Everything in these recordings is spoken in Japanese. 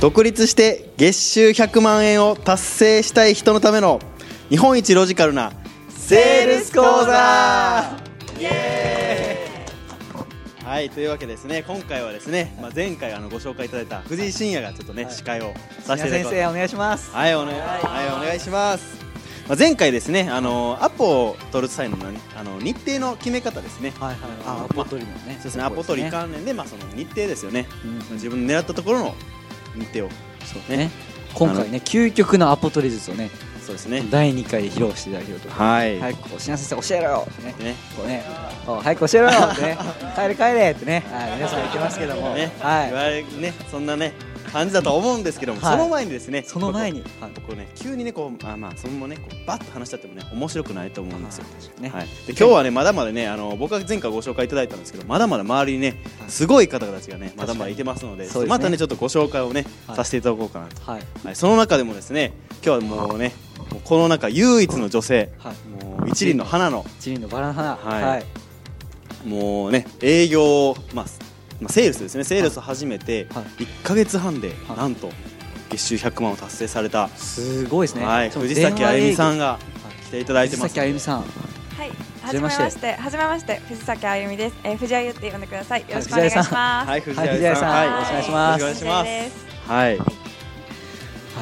独立して月収100万円を達成したい人のための日本一ロジカルなセールス講座。イエーイ。はいというわけですね。今回はですね、まあ、前回あのご紹介いただいた藤井真也がちょっとね、司会をさせていただきます先生お願いします。はいお,、ねはい、お願いします。まあ、前回ですねあのアポを取る際のあの日程の決め方ですね。はいはいあアポ取りのね、そうですねアポ取り関連で、まあ、その日程ですよね、うん、自分の狙ったところの日程をそうね。今回ね究極のアポ取り術をねそうですね。第2回で披露していただけると。はい。早くこう品先生教えろよ。ってね。ね。こうね。早く教えろよ。ってね。帰れ帰れってね、はい、皆さん言ってますけども。ね、はい、ね。そんなね感じだと思うんですけども、はい、その前にですねその前に、はい、こうね急にねこうあまあそのままねこうバッと話しちゃってもね面白くないと思うんですよ。ね、はい。で今日はねまだまだねあの僕は前回ご紹介いただいたんですけどまだまだ周りにねすごい方たちがねまだまだいてますので、ね、またねちょっとご紹介をね、させていただこうかなと。はい。はい、その中でもですね今日はもうねこの中唯一の女性、はい、もう一輪の花の一輪のバラの花。はい。はい、もうね営業まあまあ、セールスですね。セールス始めて1か月半でなんと月収100万を達成された。すごいですね、はい、藤崎あゆみさんが来ていただいてます。藤崎あゆみさん。はい。はじめまして。はじめまして。藤崎あゆみです、えー、藤あゆって呼んでください。よろしくお願いします。はい藤あゆさん。はいよろしくお願いします。よろしくお願いします。はい。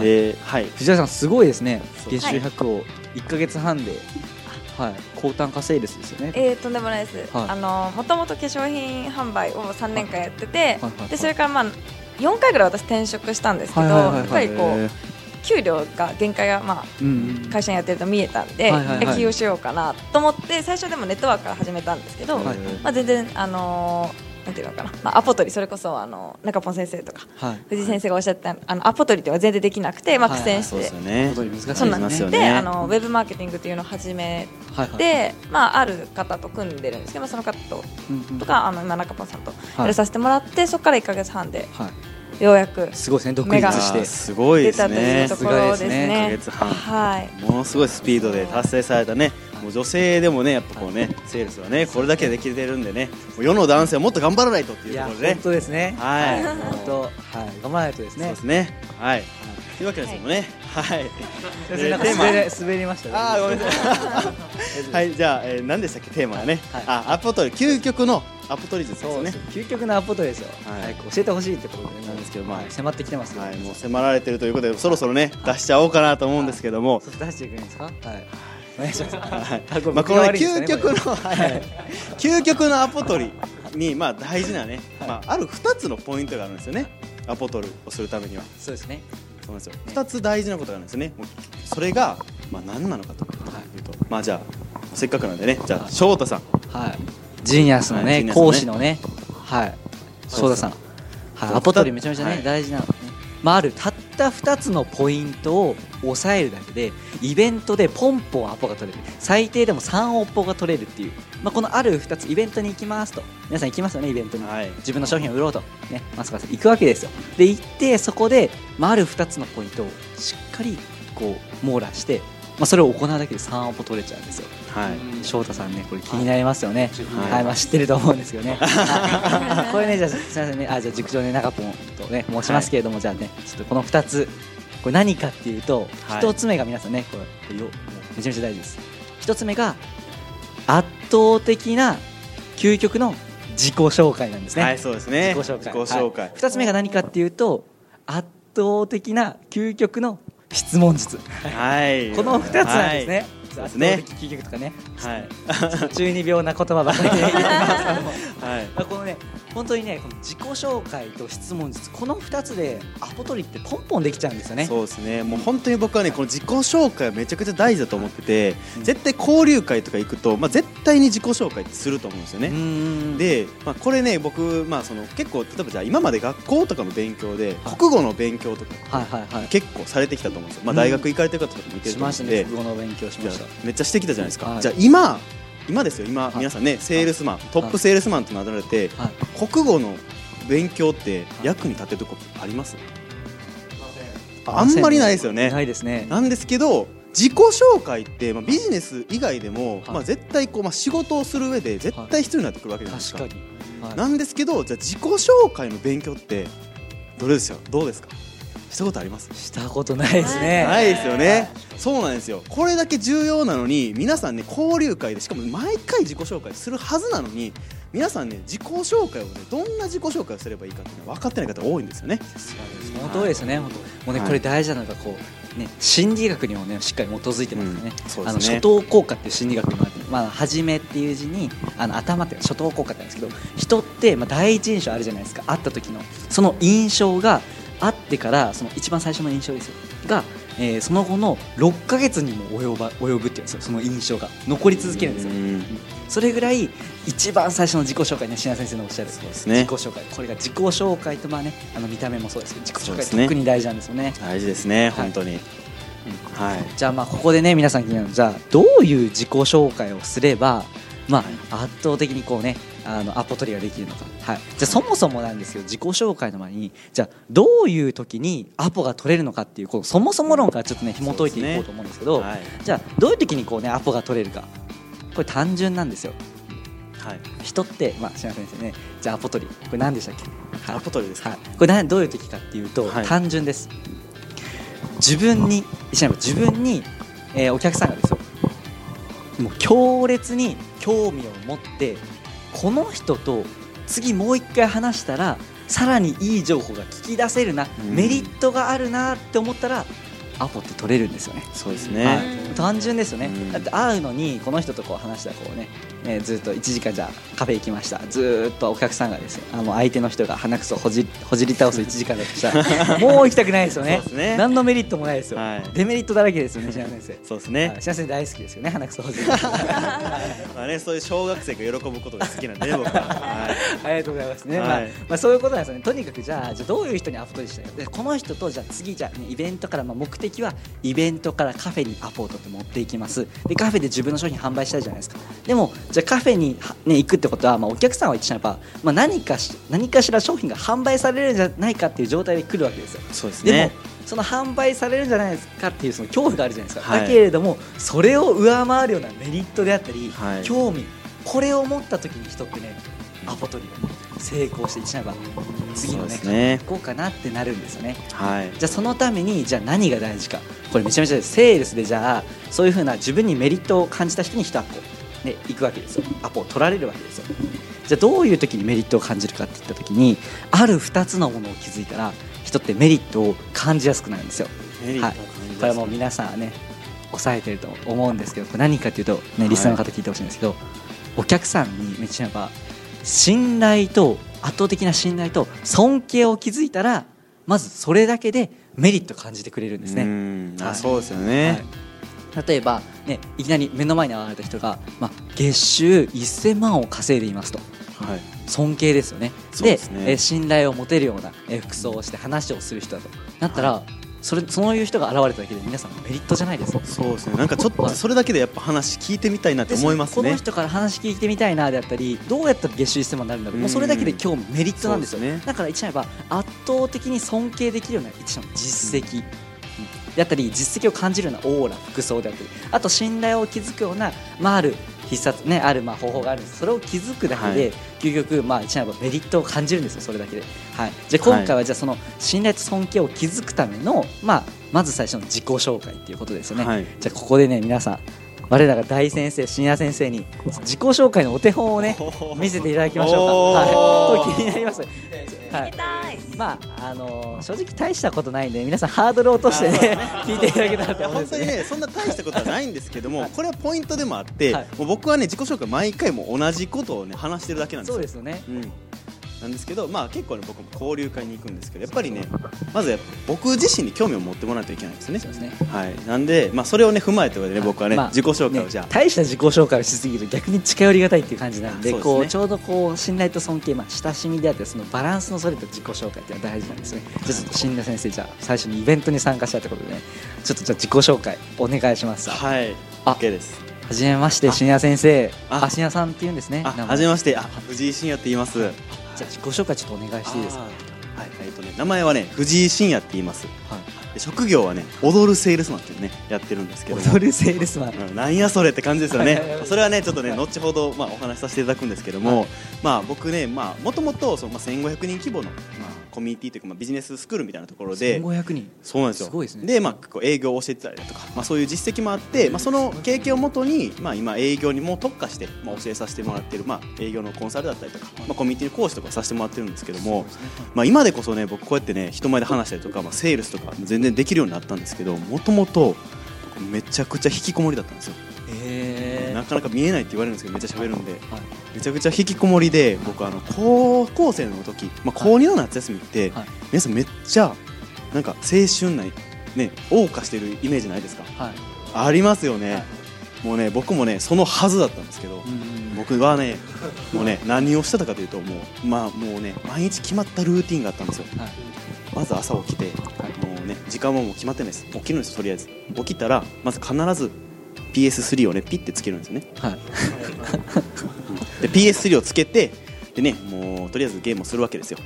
で、はい、藤あさんすごいですね。月収100を1か月半ではい、高単価セールスですよね。えー、とんでもないです。はい、あのもともと化粧品販売を3年間やってて、でそれからまあ4回ぐらい私転職したんですけど、やっぱりこう。給料が限界が、まあ会社にやってると見えたんで、起業しようかなと思って最初でもネットワークから始めたんですけど、まあ、全然、あのーなんていうのかな、まあ、アポ取りそれこそあの中ポン先生とか、はい、藤井先生がおっしゃったあのアポ取りっていうのは全然できなくて、まあ、苦戦して、はい、そうですよね。そうであのウェブマーケティングっていうのを始めて、はいはい、まあ、ある方と組んでるんですけど、まあ、その方と,、とかあの今中ポンさんとやらさせてもらって、そこから1か月半で。ようやくすごいですね独立してすごいですね。出たというところですね。1ヶ月半、はい、ものすごいスピードで達成されたねもう女性でもねやっぱこうねセールスはねこれだけできてるんでね世の男性はもっと頑張らないとっていうところでね。本当ですね。はい。本当はい。頑張らないとですね。そうですね。はい。というわけですもね。はい。テーマ。滑りましたあごめんなさい。はいじゃあ何でしたっけテーマはね。あアポトリ究極のアポトリ術ですね。究極のアポトリですよ。はい。教えてほしいってことなんですけどまあ迫ってきてますはいもう迫られてるということでそろそろね出しちゃおうかなと思うんですけども。出していくんですか？はいお願いします。はい、まあこの、ね、究極の、はい、究極のアポ取りにまあ大事なね、まあある二つのポイントがあるんですよね。アポ取るをするためには。そうですね。そうなんですよ。二つ大事なことがあるんですよね。それがまあ何なのかというと、まあじゃあせっかくなんでね、じゃあ翔太さん。はい。ジニアスのね、講師のね、はい。翔太さん。はい。アポ取りめちゃめちゃね、大事な。まああるたった2つのポイントを押さえるだけでイベントでポンポンアポが取れる。最低でも3オポが取れるっていう、まあ、このある2つイベントに行きますと。皆さん行きますよねイベントに、はい、自分の商品を売ろうと。ねまさか行くわけですよ。で行ってそこで、まあ、ある2つのポイントをしっかりこう網羅してまあ、それを行うだけで3オポ取れちゃうんですよ。はい。翔太さんね、これ気になりますよね。はい、はい、まあ、知ってると思うんですけどね。これね、じゃあ、すみませんね、あ、じゃあ、塾長ね、中ポンとね、申しますけれども、はい、じゃあね、ちょっとこの2つ。これ何かっていうと、はい、1つ目が皆さんね、これ、よ、めちゃめちゃ大事です。1つ目が。圧倒的な究極の自己紹介なんですね。はい、そうですね。自己紹介。自己紹介。二、つ目が何かっていうと、圧倒的な究極の質問術。はい。この二つなんですね。そうですね。究極とかね。はい。中二病な言葉ばかりで。はい。このね、本当にね、この自己紹介と質問術、この二つでアポ取りってポンポンできちゃうんですよね。そうですね。もう本当に僕はね、この自己紹介はめちゃくちゃ大事だと思ってて、うん、絶対交流会とか行くと、まあ絶対に自己紹介すると思うんですよね。で、まあこれね、僕まあその結構例えばじゃあ今まで学校とかの勉強で、国語の勉強とか、はいはいはい、結構されてきたと思うんですよ。まあ大学行かれてる方とか見てると思うんで、国語の勉強しました。めっちゃしてきたじゃないですか。はい、じゃあ今今ですよ。今、皆さんねセールスマン、トップセールスマンとなられて、国語の勉強って役に立てるとこあります、あんまりないですよね。ないですね。なんですけど自己紹介って、まあ、ビジネス以外でも、まあ、絶対こう、まあ、仕事をする上で絶対必要になってくるわけじゃないですか,、なんですけどじゃあ自己紹介の勉強ってどれですよ？どうですか？したことあります？したことないですね。ないですよね、そうなんですよ。これだけ重要なのに皆さんね交流会でしかも毎回自己紹介するはずなのに皆さんね自己紹介をねどんな自己紹介をすればいいかっていうのは分かってない方多いんですよね。その通りですね、本当もうね、これ大事なのがこうね心理学にもねしっかり基づいてますね。うん、ね。あの初等効果っていう心理学もあって、まあ初めっていう字にあの頭って初等効果ってなんですけど、人ってまあ第一印象あるじゃないですか。会った時のその印象があってからその一番最初の印象ですよ。が、えー、その後の6か月にも及ば及ぶっていうんですよ。その印象が。残り続けるんですよ、それぐらい一番最初の自己紹介ね品先生のおっしゃる。そうです、ね、自己紹介。これが自己紹介とまあねあの見た目もそうですけど自己紹介、特に大事なんですよね。大事ですね本当に、はいはい、じゃあまあここでね皆さん気になるじゃあどういう自己紹介をすればまあ圧倒的にこうねあのアポ取りができるのか、はい、じゃあそもそもなんですよ。自己紹介の前にじゃあどういう時にアポが取れるのかっていうこうそもそも論からちょっとね紐解いていこうと思うんですけど、ねはい、じゃあどういう時にこうねアポが取れるか。これ単純なんですよ。はい、人って、まあ、島先生ね、じゃあアポ取り、これ何でしたっけ、はい、アポ取りですか、はい、これどういう時かっていうと、はい、単純です。自分に、自分に、えー、お客さんがですよ、もう強烈に興味を持ってこの人と次もう一回話したらさらにいい情報が聞き出せるな、うん、メリットがあるなって思ったらアポって取れるんですよね。そうですね、はい、単純ですよね、うん、だって会うのにこの人とこう話したらこうね、えー、ずっと1時間じゃカフェ行きました。ずっとお客さんがですねあの相手の人が鼻くそほじほじり倒す1時間だとしたら もう行きたくないですよね。ね。何のメリットもないですよ、はい、デメリットだらけですよね白先生。そうですね。白先生大好きですよね鼻くそほじり。まあねそういう小学生が喜ぶことが好きなんで、ね、僕は、はい、ありがとうございますね、はい、まあ、まあそういうことなんですよね。とにかくじゃあじゃあどういう人にアポ取りしたいこの人とじゃあ次じゃあ、ね、イベントからまあ目的はイベントからカフェにアポを取って持っていきます。でカフェで自分の商品販売したいじゃないですか。でもじゃあカフェに、ね、行くってことは、まあ、お客さんは言ってしまえば、まあ、何かし何かしら商品が販売されるんじゃないかっていう状態で来るわけですよ。そうですね。でもその販売されるんじゃないですかっていうその恐怖があるじゃないですか、はい、だけれどもそれを上回るようなメリットであったり、はい、興味これを持った時に人ってねアポ取りが成功してしまえば次のねね。行こうかなってなるんですよね、はい、じゃあそのためにじゃあ何が大事か。これめちゃめちゃセールスでじゃあそういうふうな自分にメリットを感じた人に一アポ、ね、行くわけですよ。アポを取られるわけですよ。じゃあどういう時にメリットを感じるかっていった時にある2つのものを気づいたら人ってメリットを感じやすくなるんですよ。はい、これはもう皆さんね抑えてると思うんですけどこれ何かというと、ね、リスナーの方聞いてほしいんですけど、はい、お客さんにめっちゃやっぱ信頼と圧倒的な信頼と尊敬を築いたらまずそれだけでメリット感じてくれるんですね。あ、はい、そうですよね、はい、例えば、ね、いきなり目の前に現れた人が、まあ、月収1000万を稼いでいますと、はい、尊敬ですよね。で、ね、え信頼を持てるような、え服装をして話をする人だと。なったら、はいそれそういう人が現れただけで皆さんメリットじゃないですか。そうですね。なんかちょっとそれだけでやっぱ話聞いてみたいなって思いますね。この人から話聞いてみたいなであったりどうやったら月収1000万になるんだろう。もうそれだけで興味メリットなんですよ。ね。だから言っちゃえば圧倒的に尊敬できるような一種の実績、であったり実績を感じるようなオーラ服装であったり。あと信頼を築くような、まあ、ある必殺ねあるまあ方法があるんです。それを気づくだけで、はい、究極まあ一枚メリットを感じるんですよそれだけで、はい、じゃあ今回はじゃあその信頼と尊敬を築くための、まあ、まず最初の自己紹介っていうことですよね、はい、じゃあここでね皆さん我らが大先生、深夜先生に自己紹介のお手本をね見せていただきましょうか。はい、気になります。はい、まああのー、正直大したことないんで皆さんハードルを落としてね聞いていただけたらと思うんです、ね、本当にねそんな大したことはないんですけども、はい、これはポイントでもあって、はい、もう僕はね自己紹介毎回も同じことをね話してるだけなんですよ。そうですよね。うんなんですけど、まあ、結構ね僕も交流会に行くんですけどやっぱりねまず僕自身に興味を持ってもらわないといけないんですね。ねはい、なんで、まあ、それをね踏まえてね僕はね、まあ、自己紹介をじゃあ、ね、大した自己紹介をしすぎると逆に近寄りがたいっていう感じなんで、ね、こうちょうどこう信頼と尊敬、まあ、親しみであってそのバランスのそれと自己紹介っていうのは大事なんですね。じゃちょっと先生じゃあ最初にイベントに参加したってことでねちょっとじゃあ自己紹介お願いします。はい OK ですはじめまして、深夜先生。あ、深夜さんって言うんですね。はじめまして、あ、藤井深夜って言います。じゃあ自己紹介ちょっとお願いしていいですか？はい。えっとね名前はね藤井真也って言います、はい、職業はね踊るセールスマンっていうねやってるんですけど踊るセールスマン、うん、なんやそれって感じですよね。それはねちょっとね後ほどまあお話しさせていただくんですけども、はい、まあ僕ねまあもともとそのまあ1500人規模のまあコミュニティというか、まあ、ビジネススクールみたいなところで1500人。そうなんですよ。すごいですね。で、まあ、こう営業を教えてたりだとか、まあ、そういう実績もあって、まあ、その経験をもとに、まあ、今営業にも特化して、まあ、教えさせてもらってる、まあ、営業のコンサルだったりとか、まあ、コミュニティの講師とかさせてもらってるんですけども、まあ、今でこそね僕こうやってね人前で話したりとか、まあ、セールスとか全然できるようになったんですけどもともと僕めちゃくちゃ引きこもりだったんですよ。へなかなか見えないって言われるんですけどめっちゃ喋るんで。はいめちゃくちゃ引きこもりで僕あの高校生の時、まあ、高2の夏休みって、はい。皆さんめっちゃなんか青春なね謳歌してるイメージないですか？はい。ありますよね、はい。もうね僕もねそのはずだったんですけど、うん僕はねもうね何をしてたかというともうまあもうね毎日決まったルーティンがあったんですよ。はい。まず朝起きて、もうね時間はもう決まってないです。起きるんですとりあえず。起きたらまず必ず PS3 をねピッてつけるんですよね。はい で PS3 をつけてでねもうとりあえずゲームをするわけですよ、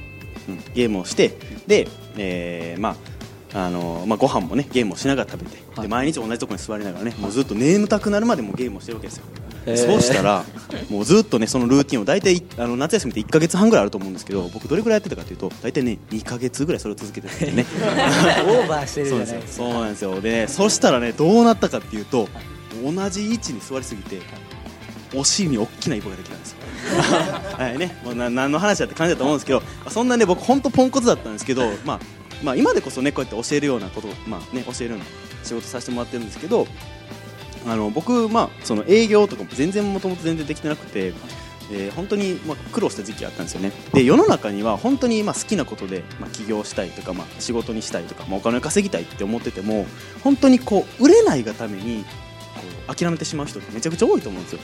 うん、ゲームをしてで、えーまああのまあ、ご飯もねゲームをしながら食べて、はい。で毎日同じところに座りながらねもうずっと眠たくなるまでもうゲームをしてるわけですよ、へー。そうしたらもうずっとねそのルーティンを大体いあの夏休みって1か月半ぐらいあると思うんですけど僕どれぐらいやってたかというと大体ね2か月ぐらいそれを続けてたんでね。オーバーしてるじそうなんですよゃないですかそうなんですよ。でねそしたらねどうなったかっていうと同じ位置に座りすぎてお尻に大きなイボができたんですよ はいね、もうな何の話だって感じだと思うんですけど、そんなね僕本当ポンコツだったんですけど、まあまあ、今でこそねこうやって教えるようなこと、まあね、教えるような仕事させてもらってるんですけどあの僕、まあ、その営業とかも全然もともと全然できてなくて。えー本当に、まあ、苦労した時期があったんですよねで世の中には本当に、まあ、好きなことで、まあ、起業したいとか、まあ、仕事にしたいとか、まあ、お金を稼ぎたいって思ってても本当にこう売れないがためにう諦めてしまう人ってめちゃくちゃ多いと思うんですよ。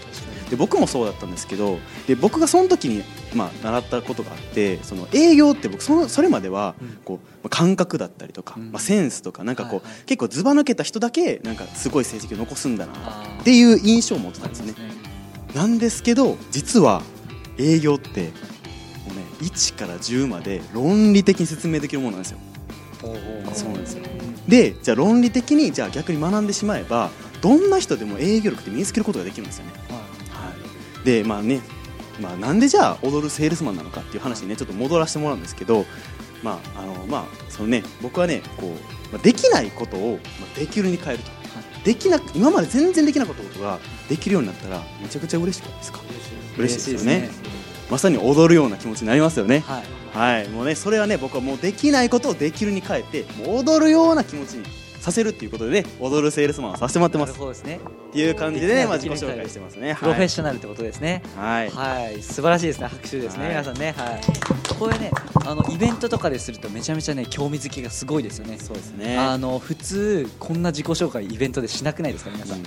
で僕もそうだったんですけどで僕がその時に、まあ、習ったことがあってその営業って僕そのそれまではうん。こう、まあ感覚だったりとか、うん。まあ、センスとかなんかこう、はいはい。結構ずば抜けた人だけなんかすごい成績を残すんだなっていう印象を持ってたんですよね。なんですけど実は営業ってもうね1から10まで論理的に説明できるものなんですよ。そうなんですよ。でじゃあ論理的にじゃあ逆に学んでしまえばどんな人でも営業力って身につけることができるんですよね。はい、でまあね、まあ、なんでじゃあ踊るセールスマンなのかっていう話にねちょっと戻らせてもらうんですけど、まああのまあそのね、僕はねこう、まあ、できないことを、まあ、できるに変えると、できなく今まで全然できなかったことができるようになったらめちゃくちゃ嬉しくないですか？嬉しい。ですよね。まさに踊るような気持ちになりますよね。はい。はい。もうねそれはね僕はもうできないことをできるに変えてもう踊るような気持ちにさせるっていうことでね踊るセールスマンをさせてもらってます。ほどですね。っていう感じでね、まあ、自己紹介してますね。プロフェッはいショナルってことですね。はい。はい。素晴らしいですね拍手ですね、はい。皆さんね。はい。これねあのイベントとかでするとめちゃめちゃね興味づきがすごいですよね。そうですね。あの普通こんな自己紹介イベントでしなくないですか皆さん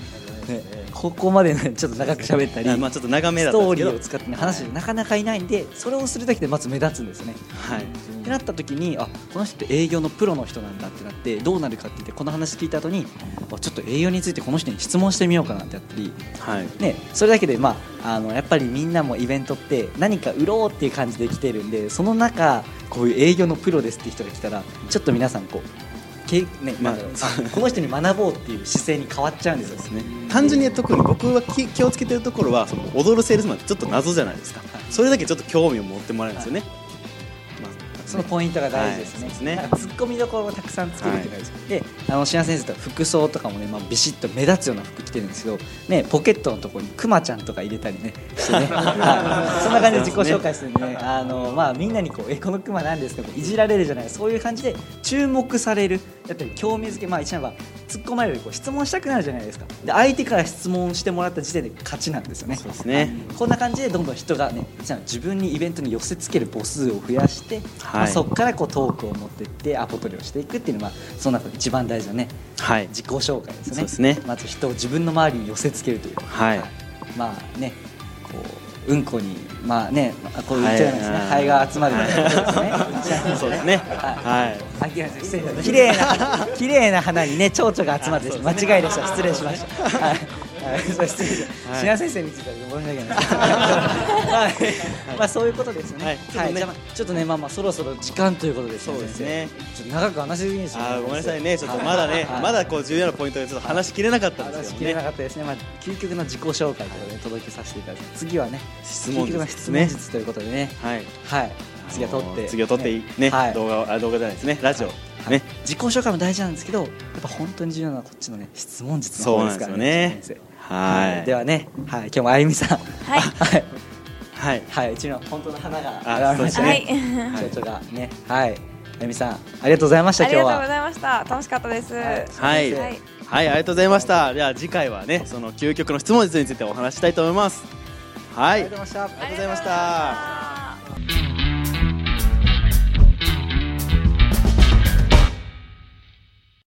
ね、ここまでね ちょっと長く喋ったり、まあちょっと長めだストーリーを使って、ね、話してなかなかいないんでそれをするだけでまず目立つんですよね。はい。ってなった時にあこの人って営業のプロの人なんだってなってどうなるかって言ってこの話聞いた後にあちょっと営業についてこの人に質問してみようかなってやったり、はい。ね、それだけで、まあ、あのやっぱりみんなもイベントって何か売ろうっていう感じで来てるんでその中こういう営業のプロですっていう人が来たらちょっと皆さんこうけ、ねまあこの人に学ぼうっていう姿勢に変わっちゃうんですよ。ですね。単純に特に僕は気気をつけてるところはその踊るセールスマンってちょっと謎じゃないですか、はい。それだけちょっと興味を持ってもらえるんですよね、まあそのポイントが大事ですね,、はい。すね。なんかツッコミどころをたくさんつけるって大事、であの島先生と服装とかもね、まあ、ビシッと目立つような服着てるんですけど、ね、ポケットのところにクマちゃんとか入れたりねしてね。はい。そんな感じで自己紹介してね。あの、まあ、みんなにこう「えこのクマなんですか?」いじられるじゃない。そういう感じで注目されるやっぱり興味づけまあ一番は突っ込まれるこう質問したくなるじゃないですか。で相手から質問してもらった時点で勝ちなんですよね。そうですね。こんな感じでどんどん人がねじゃあ自分にイベントに寄せつける母数を増やして、まあ、そこからこうトークを持っていってアポ取りをしていくっていうのはその中で一番大事なねはい。自己紹介ですね。そうですね。まず人を自分の周りに寄せつけるという。はい。まあねこううんこにまあねまあこう言っちゃいますね、はい。ハエが集まるようなことですね。そうですね。はい。はい。失礼綺麗な綺麗な花にね蝶々が集まって間違い。でした失礼しましたはいはい。そしましたはい。品先生については申し訳ないです。はい。まあそういうことですね。はい。ちょっとね。じゃあまあちょっとねまあまあそろそろ時間ということですそうですね。ちょっと長く話しすぎですよあーごめんなさいね。ちょっとまだね、はい。まだこう重要なポイントでちょっと話しきれなかったんですけどね。話しきれなかったですね。まあ究極の自己紹介ということで届けさせていただきます次はね。質問質問術ということでね。はい。はい。次は撮って。次を撮ってね、はい、動画あ動画じゃないですね。ラジオ、はいね、自己紹介も大事なんですけどやっぱ本当に重要なのはこっちのね質問術の方ですからねはいではね、はい、今日もあゆみさんはいはいはい、はい、うちの本当の花が現れましたね。はい、蝶々がね、はい、あゆみさん、ありがとうございました。今日は。ありがとうございました。楽しかったです。はい、はい、はい、ありがとうございました。では次回はね、その究極の質問術についてお話したいと思います。はい、ありがとうございました。ありがとうございました。